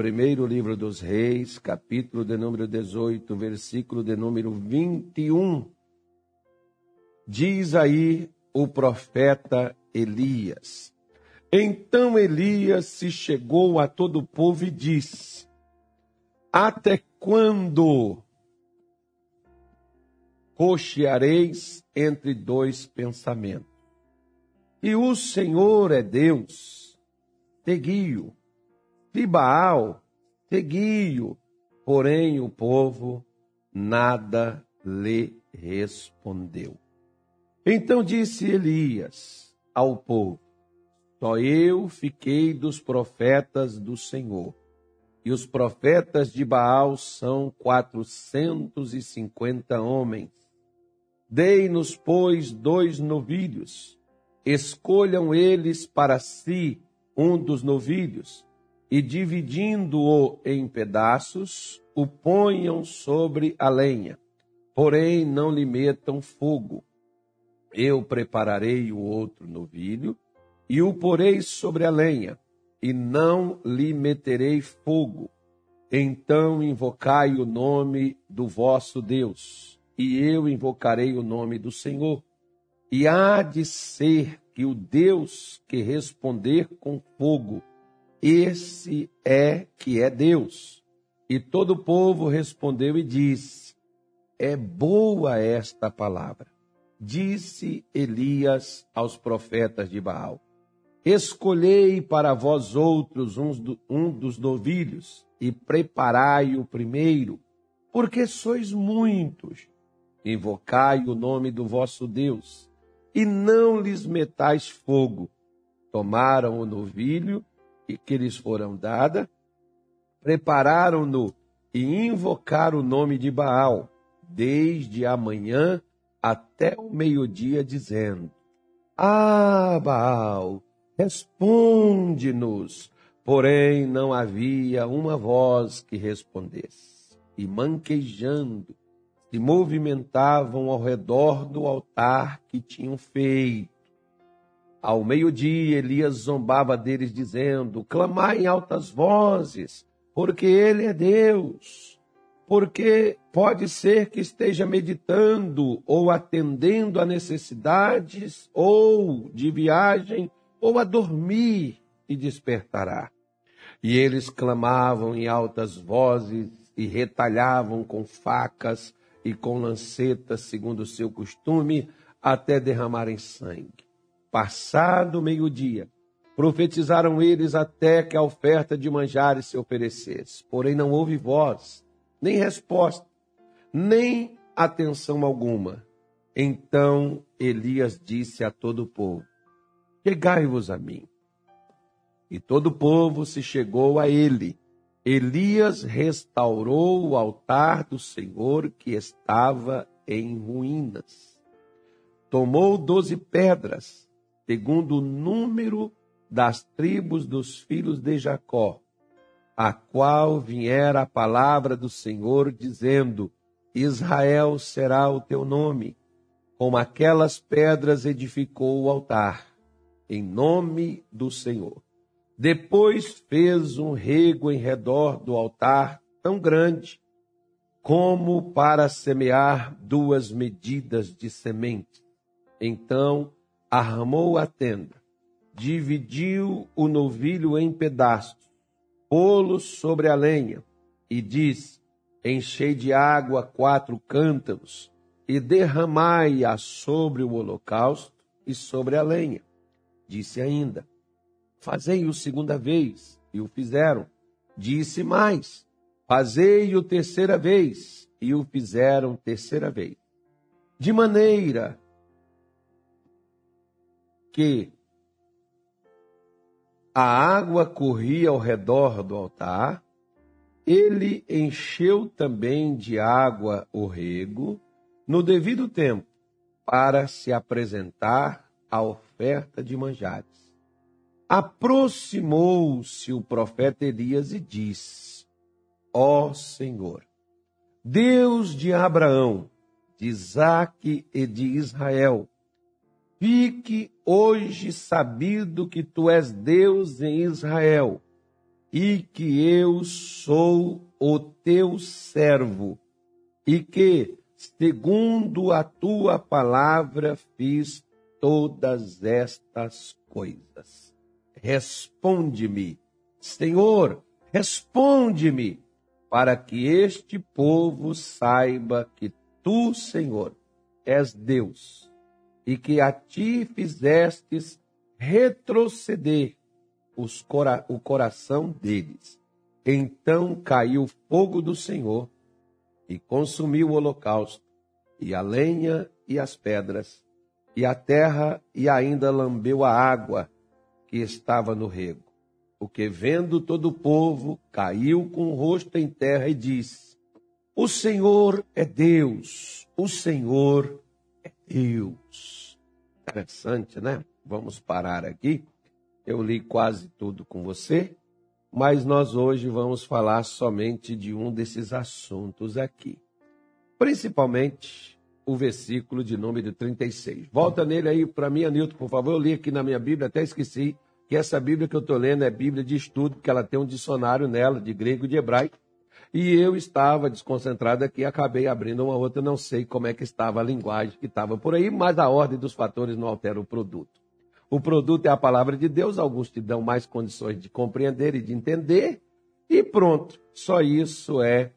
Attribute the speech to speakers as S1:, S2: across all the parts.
S1: primeiro livro dos Reis, capítulo de número 18, versículo de número 21. Diz aí o profeta Elias. Então Elias se chegou a todo o povo e disse: Até quando cocheareis entre dois pensamentos? E o Senhor é Deus, segui-o. E Baal, segui-o. Porém o povo nada lhe respondeu. Então disse Elias ao povo: Só eu fiquei dos profetas do Senhor. E os profetas de Baal são quatrocentos e cinquenta homens. Dei-nos, pois, dois novilhos escolham eles para si um dos novilhos, e dividindo-o em pedaços, o ponham sobre a lenha. Porém, não lhe metam fogo. Eu prepararei o outro novilho, e o porei sobre a lenha, e não lhe meterei fogo. Então invocai o nome do vosso Deus, e eu invocarei o nome do Senhor e há de ser que o Deus que responder com fogo, esse é que é Deus. E todo o povo respondeu e disse: É boa esta palavra. Disse Elias aos profetas de Baal: Escolhei para vós outros um dos novilhos e preparai o primeiro, porque sois muitos. Invocai o nome do vosso Deus e não lhes metais fogo. Tomaram o novilho que lhes foram dada, prepararam-no e invocaram o nome de Baal, desde a manhã até o meio-dia, dizendo: Ah, Baal, responde-nos. Porém, não havia uma voz que respondesse. E manquejando, se movimentavam ao redor do altar que tinham feito. Ao meio-dia, Elias zombava deles, dizendo: Clamai em altas vozes, porque Ele é Deus. Porque pode ser que esteja meditando ou atendendo a necessidades, ou de viagem, ou a dormir e despertará. E eles clamavam em altas vozes e retalhavam com facas e com lancetas, segundo o seu costume, até derramarem sangue. Passado meio-dia, profetizaram eles até que a oferta de manjares se oferecesse. Porém, não houve voz, nem resposta, nem atenção alguma. Então Elias disse a todo o povo: Chegai-vos a mim. E todo o povo se chegou a ele. Elias restaurou o altar do Senhor que estava em ruínas. Tomou doze pedras, segundo o número das tribos dos filhos de Jacó, a qual viera a palavra do Senhor, dizendo: Israel será o teu nome. Com aquelas pedras edificou o altar, em nome do Senhor. Depois fez um rego em redor do altar tão grande como para semear duas medidas de semente. Então armou a tenda, dividiu o novilho em pedaços, pô-lo sobre a lenha e disse: Enchei de água quatro cântaros e derramai-a sobre o holocausto e sobre a lenha. Disse ainda: Fazei-o segunda vez, e o fizeram. Disse mais: Fazei-o terceira vez, e o fizeram terceira vez. De maneira que a água corria ao redor do altar, ele encheu também de água o rego, no devido tempo, para se apresentar a oferta de manjares. Aproximou-se o profeta Elias e disse: Ó Senhor, Deus de Abraão, de Isaque e de Israel, fique hoje sabido que tu és Deus em Israel, e que eu sou o teu servo, e que, segundo a tua palavra, fiz todas estas coisas. Responde-me, Senhor, responde-me, para que este povo saiba que tu, Senhor, és Deus, e que a ti fizestes retroceder cora o coração deles. Então caiu o fogo do Senhor e consumiu o holocausto, e a lenha e as pedras, e a terra, e ainda lambeu a água que estava no rego. O que, vendo todo o povo, caiu com o rosto em terra e disse: O Senhor é Deus, o Senhor é Deus. Interessante, né? Vamos parar aqui. Eu li quase tudo com você, mas nós hoje vamos falar somente de um desses assuntos aqui. Principalmente o versículo de número 36. Volta nele aí para mim, Anilton, por favor. Eu li aqui na minha Bíblia, até esqueci que essa Bíblia que eu estou lendo é Bíblia de estudo, porque ela tem um dicionário nela, de grego e de hebraico. E eu estava desconcentrado aqui, acabei abrindo uma outra, não sei como é que estava a linguagem que estava por aí, mas a ordem dos fatores não altera o produto. O produto é a palavra de Deus, alguns te dão mais condições de compreender e de entender, e pronto. Só isso é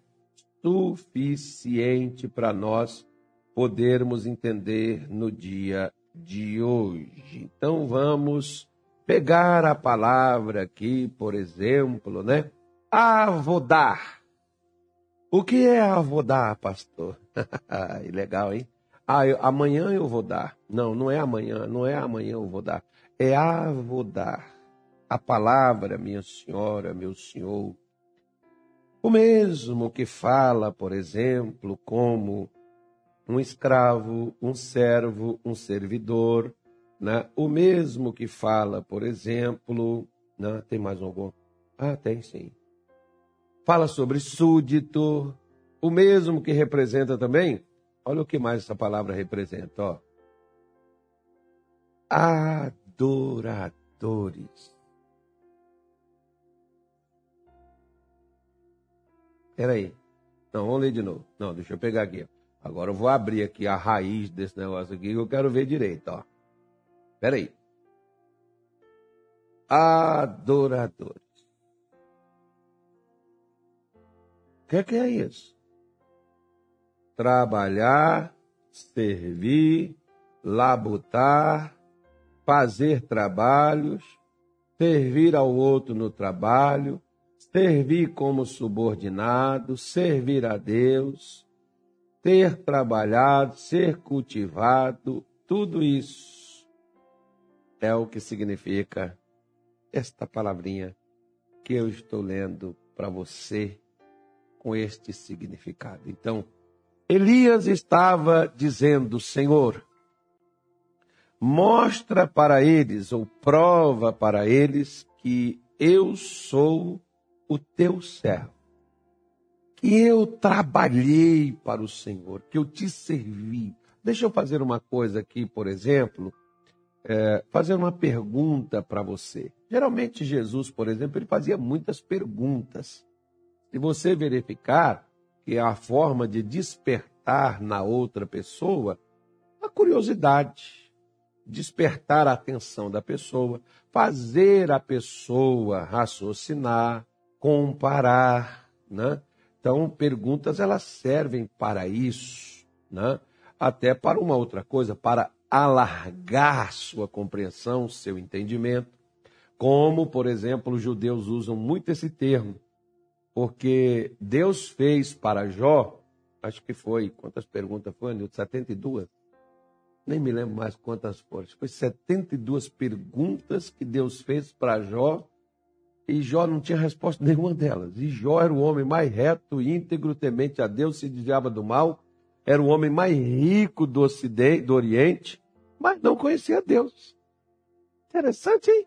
S1: suficiente para nós podermos entender no dia de hoje. Então vamos pegar a palavra aqui, por exemplo, né? Avodar. O que é avodar, pastor? Legal, hein? Ah, eu, amanhã eu vou dar. Não, não é amanhã, não é amanhã eu vou dar. É avodar. A palavra, minha senhora, meu senhor. O mesmo que fala, por exemplo, como um escravo, um servo, um servidor, né? O mesmo que fala, por exemplo, né? tem mais algum? Ah, tem sim. Fala sobre súdito, o mesmo que representa também Olha o que mais essa palavra representa, ó. Adoradores. Peraí. Não, vamos ler de novo. Não, deixa eu pegar aqui. Agora eu vou abrir aqui a raiz desse negócio aqui que eu quero ver direito, ó. Peraí. Adoradores. Que, é que é isso? trabalhar, servir, labutar, fazer trabalhos, servir ao outro no trabalho, servir como subordinado, servir a Deus, ter trabalhado, ser cultivado, tudo isso é o que significa esta palavrinha que eu estou lendo para você com este significado. Então, Elias estava dizendo: Senhor, mostra para eles, ou prova para eles, que eu sou o teu servo, que eu trabalhei para o Senhor, que eu te servi. Deixa eu fazer uma coisa aqui, por exemplo, é, fazer uma pergunta para você. Geralmente, Jesus, por exemplo, ele fazia muitas perguntas. Se você verificar, que é a forma de despertar na outra pessoa a curiosidade, despertar a atenção da pessoa, fazer a pessoa raciocinar, comparar, né? Então, perguntas elas servem para isso, né? Até para uma outra coisa, para alargar sua compreensão, seu entendimento. Como, por exemplo, os judeus usam muito esse termo, porque Deus fez para Jó, acho que foi, quantas perguntas foi, Nilton? 72? Nem me lembro mais quantas foram. Foi 72 perguntas que Deus fez para Jó, e Jó não tinha resposta nenhuma delas. E Jó era o homem mais reto, íntegro, temente a Deus, se desviava do mal, era o homem mais rico do ocidente, do Oriente, mas não conhecia Deus. Interessante, hein?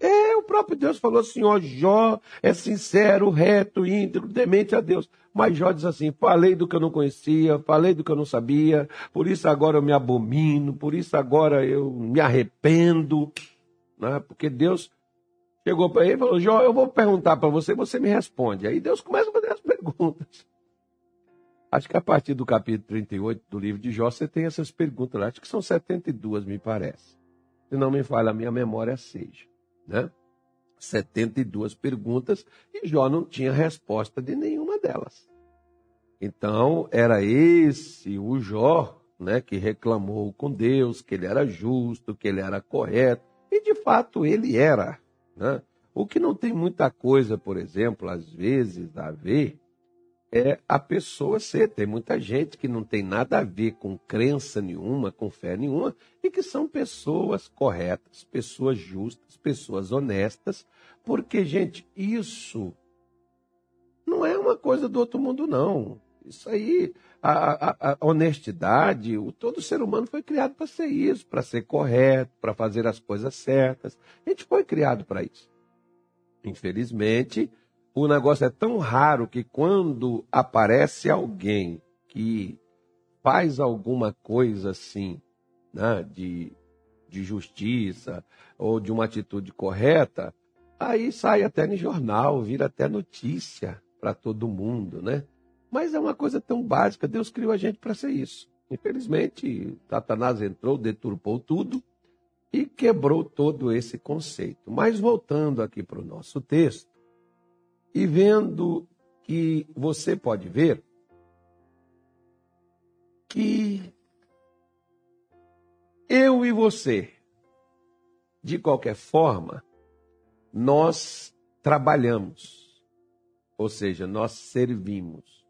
S1: É, o próprio Deus falou assim: ó, Jó é sincero, reto, íntegro, demente a Deus. Mas Jó diz assim: falei do que eu não conhecia, falei do que eu não sabia, por isso agora eu me abomino, por isso agora eu me arrependo. Né? Porque Deus chegou para ele e falou: Jó, eu vou perguntar para você, você me responde. Aí Deus começa a fazer as perguntas. Acho que a partir do capítulo 38 do livro de Jó, você tem essas perguntas lá. Acho que são 72, me parece. Se não me falha a minha memória, seja. Né? 72 perguntas e Jó não tinha resposta de nenhuma delas. Então, era esse o Jó né, que reclamou com Deus, que ele era justo, que ele era correto. E de fato ele era. Né? O que não tem muita coisa, por exemplo, às vezes, a ver é a pessoa ser. Tem muita gente que não tem nada a ver com crença nenhuma, com fé nenhuma, e que são pessoas corretas, pessoas justas, pessoas honestas, porque, gente, isso não é uma coisa do outro mundo, não. Isso aí, a, a, a honestidade, o, todo ser humano foi criado para ser isso, para ser correto, para fazer as coisas certas. A gente foi criado para isso. Infelizmente, o negócio é tão raro que quando aparece alguém que faz alguma coisa assim, né, de, de justiça ou de uma atitude correta, aí sai até no jornal, vira até notícia para todo mundo, né? Mas é uma coisa tão básica, Deus criou a gente para ser isso. Infelizmente, Satanás entrou, deturpou tudo e quebrou todo esse conceito. Mas voltando aqui para o nosso texto, e vendo que você pode ver que eu e você, de qualquer forma, nós trabalhamos, ou seja, nós servimos.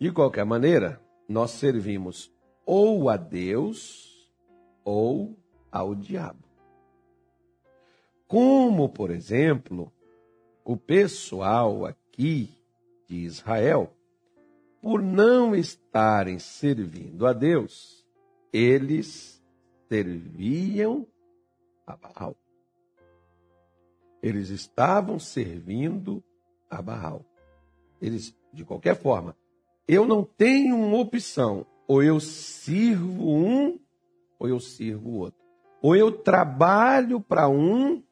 S1: De qualquer maneira, nós servimos ou a Deus ou ao diabo. Como, por exemplo, o pessoal aqui de Israel, por não estarem servindo a Deus, eles serviam a Baal. Eles estavam servindo a Baal. Eles, de qualquer forma, eu não tenho uma opção. Ou eu sirvo um, ou eu sirvo o outro. Ou eu trabalho para um,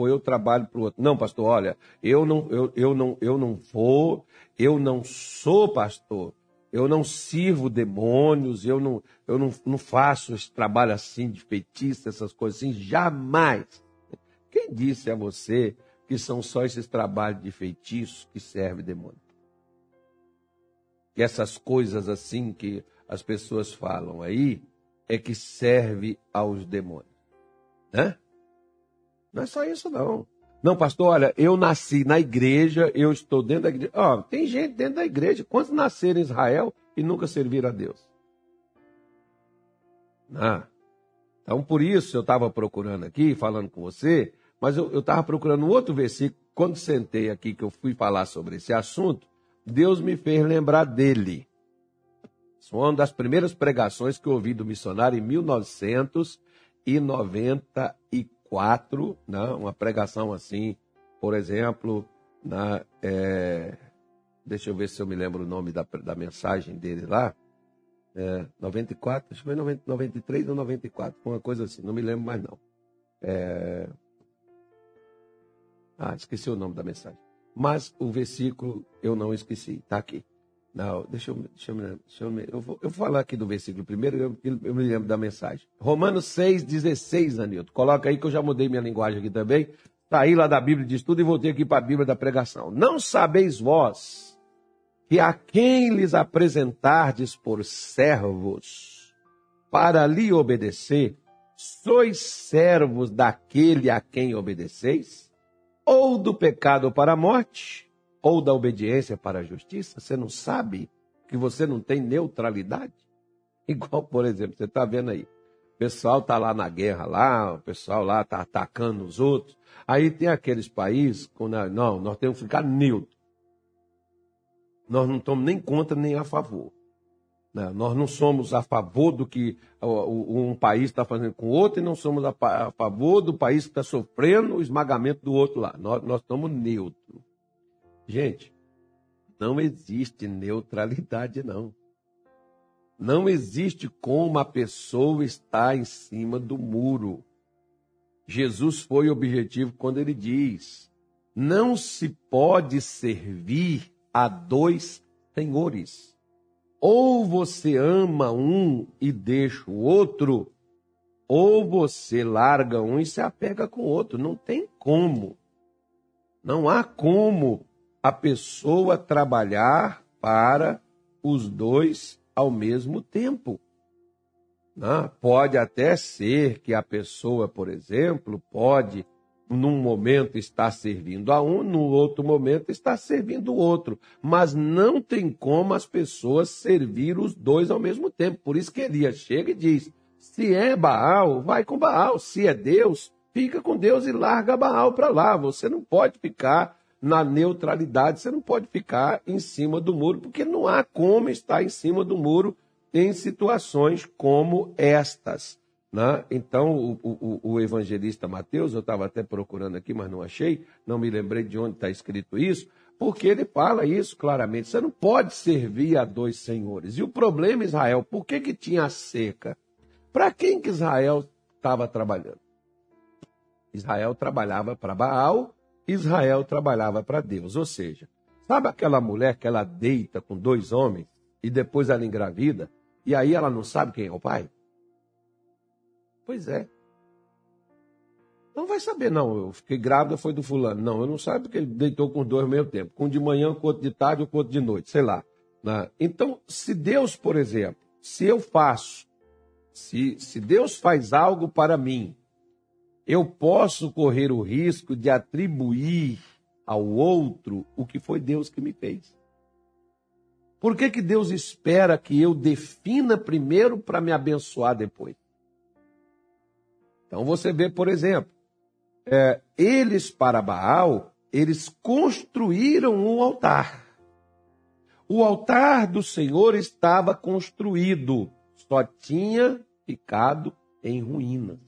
S1: ou eu trabalho para o outro. Não, pastor, olha, eu não, eu, eu, não, eu não vou, eu não sou pastor, eu não sirvo demônios, eu não, eu não, não faço esse trabalho assim de feitiço, essas coisas assim, jamais. Quem disse a você que são só esses trabalhos de feitiço que servem demônio? que essas coisas assim que as pessoas falam aí é que serve aos demônios. Né? Não é só isso, não. Não, pastor, olha, eu nasci na igreja, eu estou dentro da igreja. Ó, tem gente dentro da igreja. Quantos nasceram em Israel e nunca serviram a Deus? Ah. Então, por isso eu estava procurando aqui, falando com você, mas eu estava procurando outro versículo. Quando sentei aqui, que eu fui falar sobre esse assunto, Deus me fez lembrar dele. Foi uma das primeiras pregações que eu ouvi do missionário em 1994, né? uma pregação assim, por exemplo, na, é, deixa eu ver se eu me lembro o nome da, da mensagem dele lá, é, 94, acho que foi 93 ou 94, uma coisa assim, não me lembro mais não. É, ah, esqueci o nome da mensagem. Mas o versículo eu não esqueci, está aqui. Não, deixa eu, deixa eu, deixa eu, eu, vou, eu vou falar aqui do versículo primeiro, eu, eu me lembro da mensagem. Romanos 6, 16, Anilton. Coloca aí que eu já mudei minha linguagem aqui também. Saí lá da Bíblia de estudo e voltei aqui para a Bíblia da pregação. Não sabeis vós que a quem lhes apresentardes por servos para lhe obedecer, sois servos daquele a quem obedeceis? ou do pecado para a morte, ou da obediência para a justiça. Você não sabe que você não tem neutralidade? Igual, por exemplo, você está vendo aí. O pessoal está lá na guerra, lá, o pessoal lá está atacando os outros. Aí tem aqueles países, quando, não, nós temos que ficar neutro. Nós não estamos nem contra nem a favor. Né? Nós não somos a favor do que um país está fazendo com o outro e não somos a, favor do país que está sofrendo o esmagamento do outro lá. Nós, nós estamos neutros. Gente, não existe neutralidade, não. Não existe como a pessoa estar em cima do muro. Jesus foi objetivo quando ele diz: não se pode servir a dois senhores. Ou você ama um e deixa o outro, ou você larga um e se apega com o outro. Não tem como. Não há como a pessoa trabalhar para os dois ao mesmo tempo. Né? Pode até ser que a pessoa, por exemplo, pode, num momento, estar servindo a um, no outro momento, estar servindo o outro. Mas não tem como as pessoas servir os dois ao mesmo tempo. Por isso que Elias chega e diz: se é Baal, vai com Baal. Se é Deus, fica com Deus e larga Baal para lá. Você não pode ficar na neutralidade, você não pode ficar em cima do muro, porque não há como estar em cima do muro em situações como estas. Né? Então, o, o, o evangelista Mateus, eu estava até procurando aqui, mas não achei, não me lembrei de onde está escrito isso, porque ele fala isso claramente. Você não pode servir a dois senhores. E o problema, Israel, por que, que tinha seca? Para quem que Israel estava trabalhando? Israel trabalhava para Baal, Israel trabalhava para Deus. Ou seja, sabe aquela mulher que ela deita com dois homens e depois ela engravida? E aí ela não sabe quem é o pai? Pois é. Não vai saber, não. Eu fiquei grávida, foi do fulano. Não, eu não sabe porque ele deitou com dois ao mesmo tempo. Com um de manhã, com outro de tarde, com outro de noite, sei lá. Né? Então, se Deus, por exemplo, se eu faço, se, se Deus faz algo para mim, eu posso correr o risco de atribuir ao outro o que foi Deus que me fez. Por que, que Deus espera que eu defina primeiro para me abençoar depois? Então você vê, por exemplo, é, eles para Baal, eles construíram um altar. O altar do Senhor estava construído, só tinha ficado em ruínas.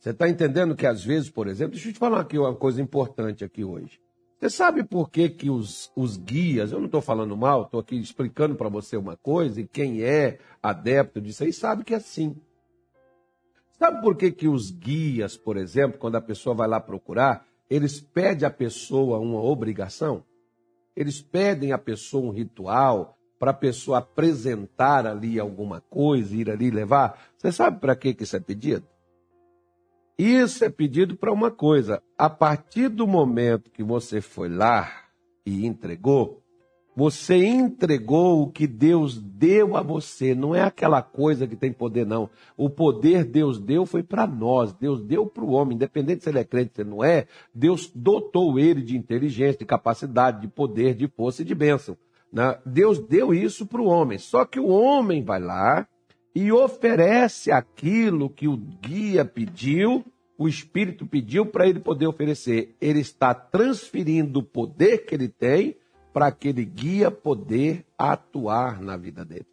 S1: Você está entendendo que às vezes, por exemplo, deixa eu te falar aqui uma coisa importante aqui hoje. Você sabe por que, que os, os guias, eu não estou falando mal, estou aqui explicando para você uma coisa, e quem é adepto disso aí sabe que é assim. Sabe por que, que os guias, por exemplo, quando a pessoa vai lá procurar, eles pedem à pessoa uma obrigação? Eles pedem à pessoa um ritual para a pessoa apresentar ali alguma coisa, ir ali levar? Você sabe para que, que isso é pedido? Isso é pedido para uma coisa. A partir do momento que você foi lá e entregou, você entregou o que Deus deu a você. Não é aquela coisa que tem poder, não. O poder Deus deu foi para nós. Deus deu para o homem, independente se ele é crente ou não é. Deus dotou ele de inteligência, de capacidade, de poder, de força e de bênção. Né? Deus deu isso para o homem. Só que o homem vai lá e oferece aquilo que o guia pediu, o Espírito pediu para ele poder oferecer. Ele está transferindo o poder que ele tem para aquele guia poder atuar na vida dele.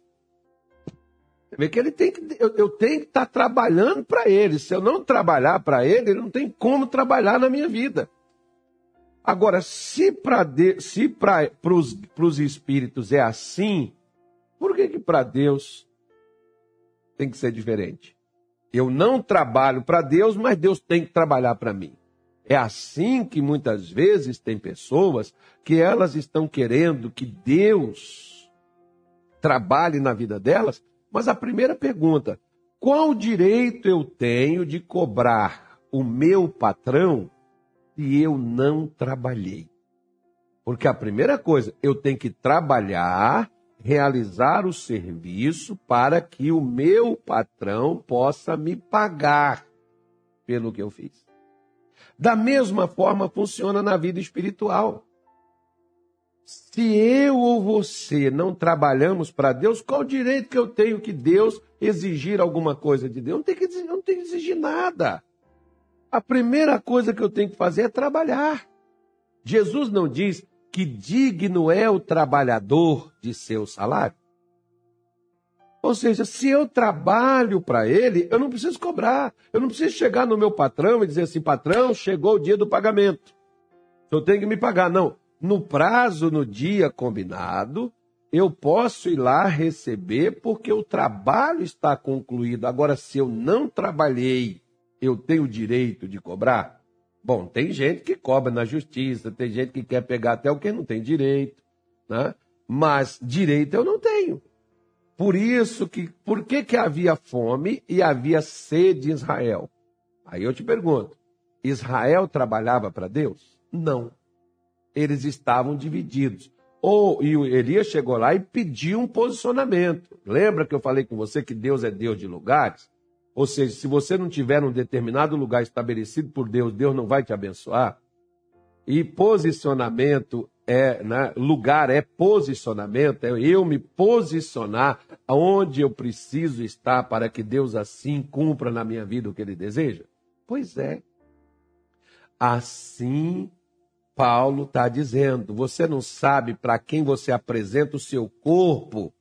S1: Vê que ele tem que, eu, eu tenho que estar tá trabalhando para ele. Se eu não trabalhar para ele, ele não tem como trabalhar na minha vida. Agora, se para se para os espíritos é assim, por que que para Deus tem que ser diferente. Eu não trabalho para Deus, mas Deus tem que trabalhar para mim. É assim que muitas vezes tem pessoas que elas estão querendo que Deus trabalhe na vida delas, mas a primeira pergunta: qual direito eu tenho de cobrar o meu patrão se eu não trabalhei? Porque a primeira coisa, eu tenho que trabalhar realizar o serviço para que o meu patrão possa me pagar pelo que eu fiz. Da mesma forma funciona na vida espiritual. Se eu ou você não trabalhamos para Deus, qual o direito que eu tenho que Deus exigir alguma coisa de Deus? Não tem que, exigir, não tem que exigir nada. A primeira coisa que eu tenho que fazer é trabalhar. Jesus não diz, que digno é o trabalhador de seu salário? Ou seja, se eu trabalho para ele, eu não preciso cobrar. Eu não preciso chegar no meu patrão e dizer assim: patrão, chegou o dia do pagamento. Eu tenho que me pagar. Não. No prazo, no dia combinado, eu posso ir lá receber porque o trabalho está concluído. Agora, se eu não trabalhei, eu tenho o direito de cobrar? Bom, tem gente que cobra na justiça, tem gente que quer pegar até o que não tem direito, né? Mas direito eu não tenho. Por isso que, por que que havia fome e havia sede em Israel? Aí eu te pergunto, Israel trabalhava para Deus? Não. Eles estavam divididos. Ou e Elias chegou lá e pediu um posicionamento. Lembra que eu falei com você que Deus é Deus de lugares? Ou seja, se você não tiver um determinado lugar estabelecido por Deus, Deus não vai te abençoar. E posicionamento é, né, lugar é posicionamento, é eu me posicionar aonde eu preciso estar para que Deus assim cumpra na minha vida o que ele deseja? Pois é. Assim Paulo está dizendo: você não sabe para quem você apresenta o seu corpo,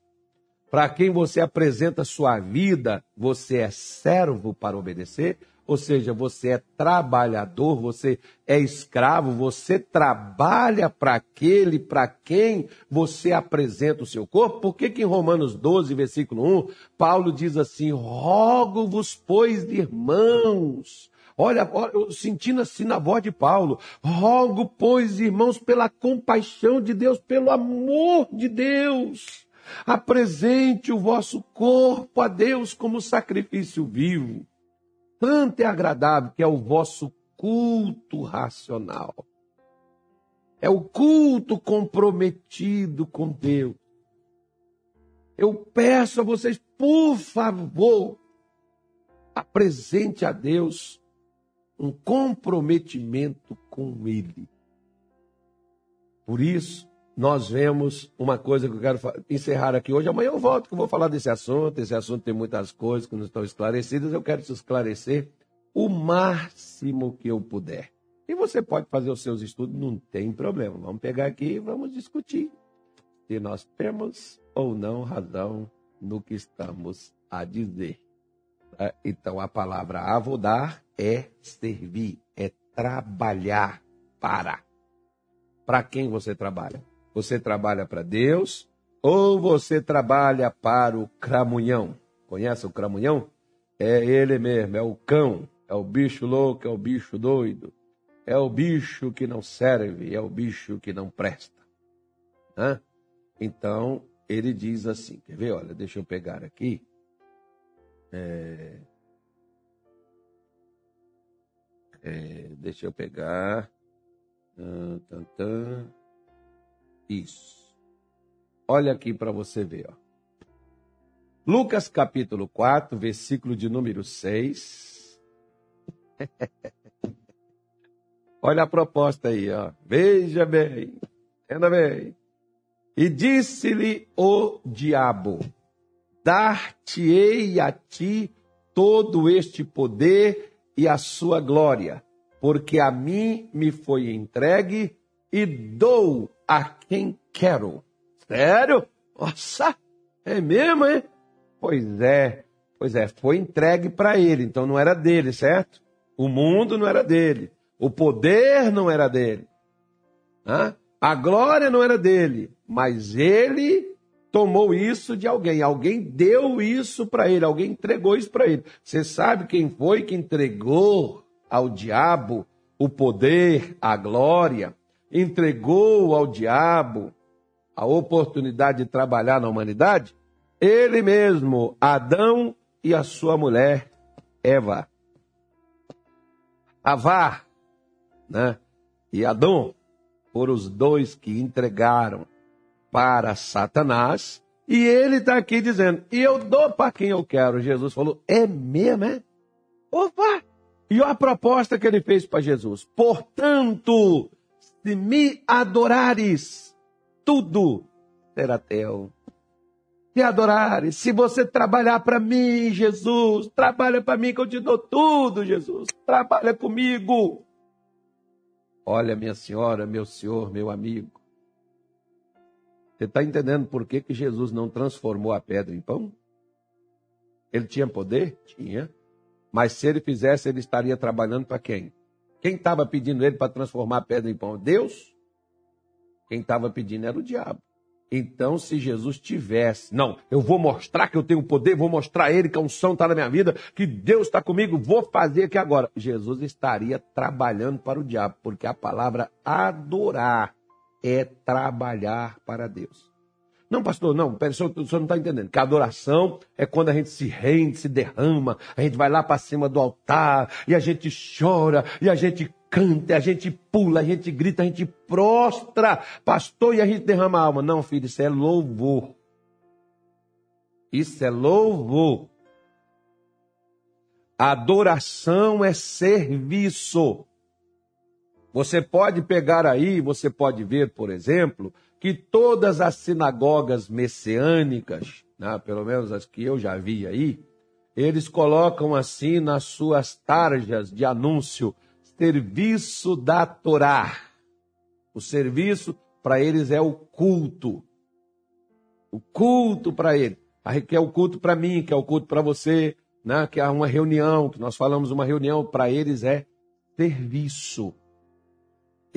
S1: para quem você apresenta sua vida, você é servo para obedecer? Ou seja, você é trabalhador, você é escravo, você trabalha para aquele para quem você apresenta o seu corpo. Por que, que em Romanos 12, versículo 1, Paulo diz assim: Rogo-vos, pois, irmãos. Olha, sentindo assim na voz de Paulo: Rogo, pois, irmãos, pela compaixão de Deus, pelo amor de Deus. Apresente o vosso corpo a Deus como sacrifício vivo tanto é agradável que é o vosso culto racional. É o culto comprometido com Deus. Eu peço a vocês, por favor, apresente a Deus um comprometimento com Ele. Por isso, nós vemos uma coisa que eu quero encerrar aqui hoje. Amanhã eu volto, que eu vou falar desse assunto. Esse assunto tem muitas coisas que não estão esclarecidas. Eu quero te esclarecer o máximo que eu puder. E você pode fazer os seus estudos, não tem problema. Vamos pegar aqui e vamos discutir se nós temos ou não razão no que estamos a dizer. Tá? Então, a palavra avodar é servir, é trabalhar para. Para quem você trabalha? Você trabalha para Deus ou você trabalha para o cramunhão? Conhece o cramunhão? É ele mesmo, é o cão, é o bicho louco, é o bicho doido, é o bicho que não serve, é o bicho que não presta. Hã? Então, ele diz assim: quer ver? Olha, deixa eu pegar aqui. É... É, deixa eu pegar. Tan. Isso. Olha aqui para você ver. Ó. Lucas capítulo 4, versículo de número 6. Olha a proposta aí, ó. Veja bem, entenda bem. E disse-lhe o diabo: Dar-te-ei a ti todo este poder e a sua glória, porque a mim me foi entregue e dou a quem quero. Sério? Nossa, é mesmo, hein? Pois é, pois é, foi entregue para ele, então não era dele, certo? O mundo não era dele, o poder não era dele, Hã? a glória não era dele, mas ele tomou isso de alguém, alguém deu isso para ele, alguém entregou isso para ele. Você sabe quem foi que entregou ao diabo o poder, a glória? Entregou ao diabo a oportunidade de trabalhar na humanidade? Ele mesmo, Adão e a sua mulher, Eva. Avá, né? E Adão foram os dois que entregaram para Satanás. E ele está aqui dizendo: e eu dou para quem eu quero. Jesus falou: é mesmo, é? Opa! E a proposta que ele fez para Jesus: portanto, se me adorares, tudo será teu. Se adorares, se você trabalhar para mim, Jesus, trabalha para mim que eu te dou tudo, Jesus, trabalha comigo. Olha, minha senhora, meu senhor, meu amigo. Você está entendendo por que, que Jesus não transformou a pedra em pão? Ele tinha poder? Tinha. Mas se ele fizesse, ele estaria trabalhando para quem? Quem estava pedindo ele para transformar a pedra em pão? Deus? Quem estava pedindo era o diabo. Então, se Jesus tivesse, não, eu vou mostrar que eu tenho poder, vou mostrar a ele que a unção está na minha vida, que Deus está comigo, vou fazer aqui agora. Jesus estaria trabalhando para o diabo, porque a palavra adorar é trabalhar para Deus. Não, pastor, não, pera, o senhor, o senhor não está entendendo. Que a adoração é quando a gente se rende, se derrama, a gente vai lá para cima do altar, e a gente chora, e a gente canta, a gente pula, a gente grita, a gente prostra, pastor, e a gente derrama a alma. Não, filho, isso é louvor. Isso é louvor. Adoração é serviço. Você pode pegar aí, você pode ver, por exemplo, que todas as sinagogas messiânicas, né, pelo menos as que eu já vi aí, eles colocam assim nas suas tarjas de anúncio serviço da Torá. O serviço para eles é o culto. O culto para eles. Que é o culto para mim, que é o culto para você, né? que é uma reunião, que nós falamos uma reunião, para eles é serviço.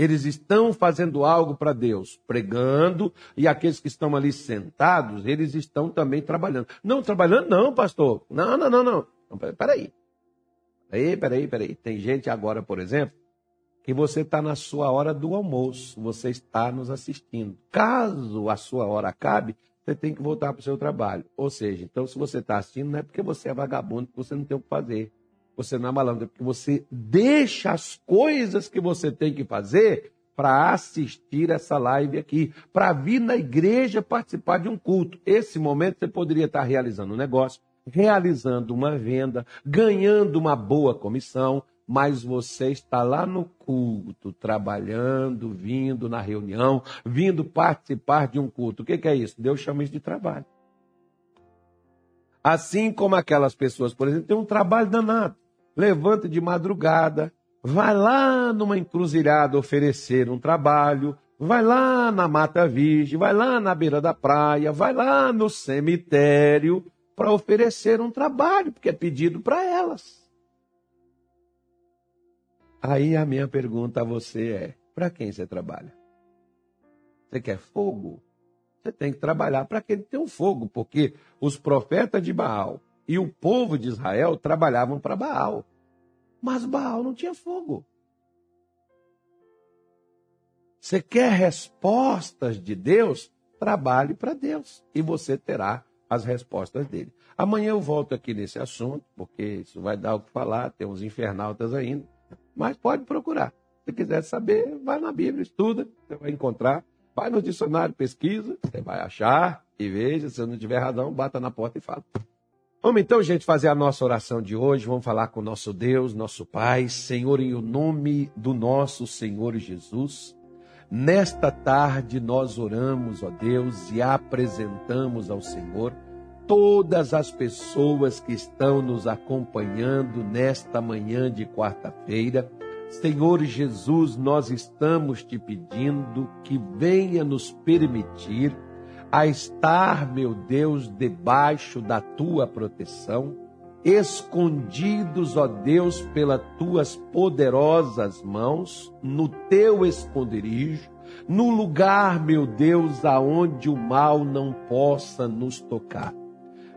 S1: Eles estão fazendo algo para Deus, pregando, e aqueles que estão ali sentados, eles estão também trabalhando. Não, trabalhando não, pastor. Não, não, não, não. Peraí. Peraí, peraí, peraí. Tem gente agora, por exemplo, que você está na sua hora do almoço, você está nos assistindo. Caso a sua hora acabe, você tem que voltar para o seu trabalho. Ou seja, então se você está assistindo, não é porque você é vagabundo, porque você não tem o que fazer. Você não é malandro, é porque você deixa as coisas que você tem que fazer para assistir essa live aqui, para vir na igreja participar de um culto. Esse momento você poderia estar realizando um negócio, realizando uma venda, ganhando uma boa comissão, mas você está lá no culto, trabalhando, vindo na reunião, vindo participar de um culto. O que, é isso? Deus chama isso de trabalho. Assim como aquelas pessoas, por exemplo, têm um trabalho danado. Levanta de madrugada, vai lá numa encruzilhada oferecer um trabalho, vai lá na Mata Virgem, vai lá na beira da praia, vai lá no cemitério, para oferecer um trabalho, porque é pedido para elas. Aí a minha pergunta a você é: para quem você trabalha? Você quer fogo? Você tem que trabalhar para quem tem um fogo, porque os profetas de Baal e o povo de Israel trabalhavam para Baal. Mas Baal não tinha fogo. Você quer respostas de Deus? Trabalhe para Deus e você terá as respostas dele. Amanhã eu volto aqui nesse assunto, porque isso vai dar o que falar, tem uns infernautas ainda, mas pode procurar. Se quiser saber, vai na Bíblia, estuda, você vai encontrar. Vai no dicionário, pesquisa, você vai achar e veja. Se não tiver razão, bata na porta e fala. Vamos então, gente, fazer a nossa oração de hoje. Vamos falar com nosso Deus, nosso Pai. Senhor, em o nome do nosso Senhor Jesus. Nesta tarde nós oramos, ó Deus, e apresentamos ao Senhor todas as pessoas que estão nos acompanhando nesta manhã de quarta-feira. Senhor Jesus, nós estamos te pedindo que venha nos permitir a estar, meu Deus, debaixo da tua proteção, escondidos, ó Deus, pelas tuas poderosas mãos, no teu esconderijo, no lugar, meu Deus, aonde o mal não possa nos tocar.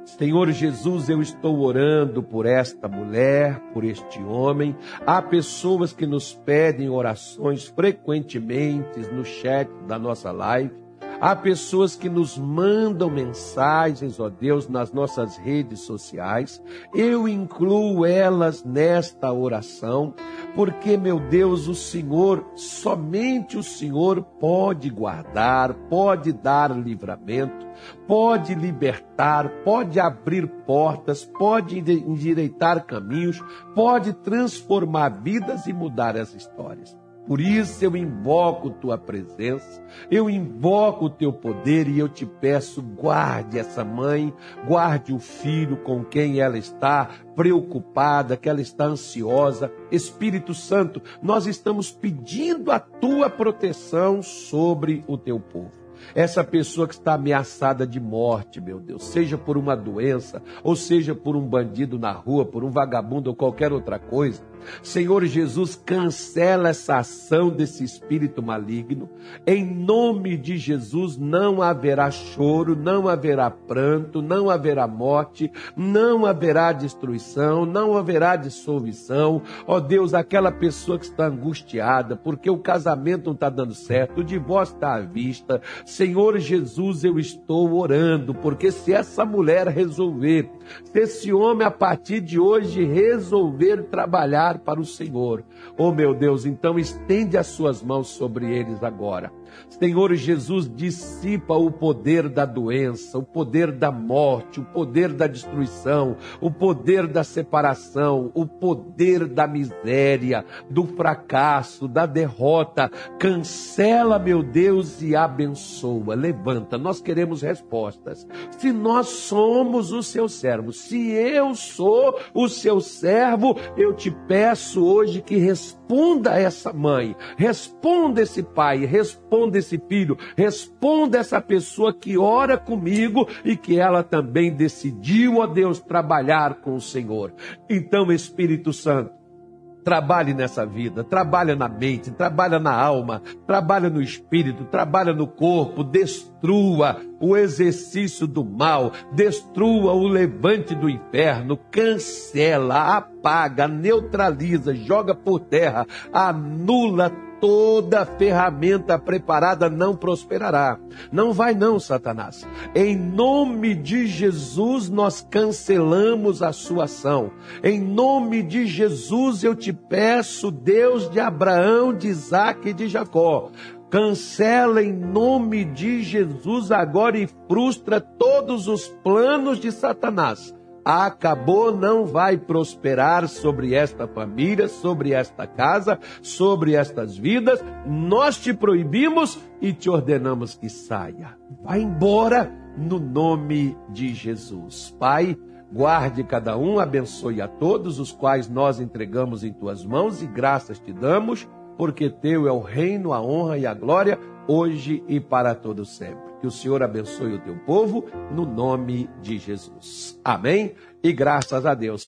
S1: Senhor Jesus, eu estou orando por esta mulher, por este homem. Há pessoas que nos pedem orações frequentemente no chat da nossa live. Há pessoas que nos mandam mensagens, ó Deus, nas nossas redes sociais. Eu incluo elas nesta oração, porque, meu Deus, o Senhor, somente o Senhor pode guardar, pode dar livramento, pode libertar, pode abrir portas, pode endireitar caminhos, pode transformar vidas e mudar as histórias. Por isso eu invoco tua presença, eu invoco o teu poder e eu te peço, guarde essa mãe, guarde o filho com quem ela está preocupada, que ela está ansiosa. Espírito Santo, nós estamos pedindo a tua proteção sobre o teu povo. Essa pessoa que está ameaçada de morte, meu Deus, seja por uma doença, ou seja por um bandido na rua, por um vagabundo ou qualquer outra coisa. Senhor Jesus, cancela essa ação desse espírito maligno. Em nome de Jesus, não haverá choro, não haverá pranto, não haverá morte, não haverá destruição, não haverá dissolução. Ó oh Deus, aquela pessoa que está angustiada porque o casamento não está dando certo, o divórcio está à vista. Senhor Jesus, eu estou orando, porque se essa mulher resolver, se esse homem a partir de hoje resolver trabalhar, para o Senhor. Oh meu Deus, então estende as suas mãos sobre eles agora. Senhor Jesus, dissipa o poder da doença, o poder da morte, o poder da destruição, o poder da separação, o poder da miséria, do fracasso, da derrota. Cancela, meu Deus, e abençoa. Levanta, nós queremos respostas. Se nós somos os seus servos, se eu sou o seu servo, eu te peço hoje que responda essa mãe, responda esse pai, responda esse filho, responda essa pessoa que ora comigo e que ela também decidiu, ó Deus, trabalhar com o Senhor. Então, Espírito Santo, Trabalhe nessa vida, trabalha na mente, trabalha na alma, trabalha no espírito, trabalha no corpo, destrua o exercício do mal, destrua o levante do inferno, cancela, apaga, neutraliza, joga por terra, anula toda ferramenta preparada não prosperará. Não vai não, Satanás. Em nome de Jesus nós cancelamos a sua ação. Em nome de Jesus eu te peço, Deus de Abraão, de Isaac e de Jacó, cancela em nome de Jesus agora e frustra todos os planos de Satanás acabou, não vai prosperar sobre esta família, sobre esta casa, sobre estas vidas. Nós te proibimos e te ordenamos que saia. Vá embora no nome de Jesus. Pai, guarde cada um, abençoe a todos os quais nós entregamos em tuas mãos e graças te damos, porque teu é o reino, a honra e a glória, hoje e para todo sempre. Que o Senhor abençoe o teu povo, no nome de Jesus. Amém? E graças a Deus.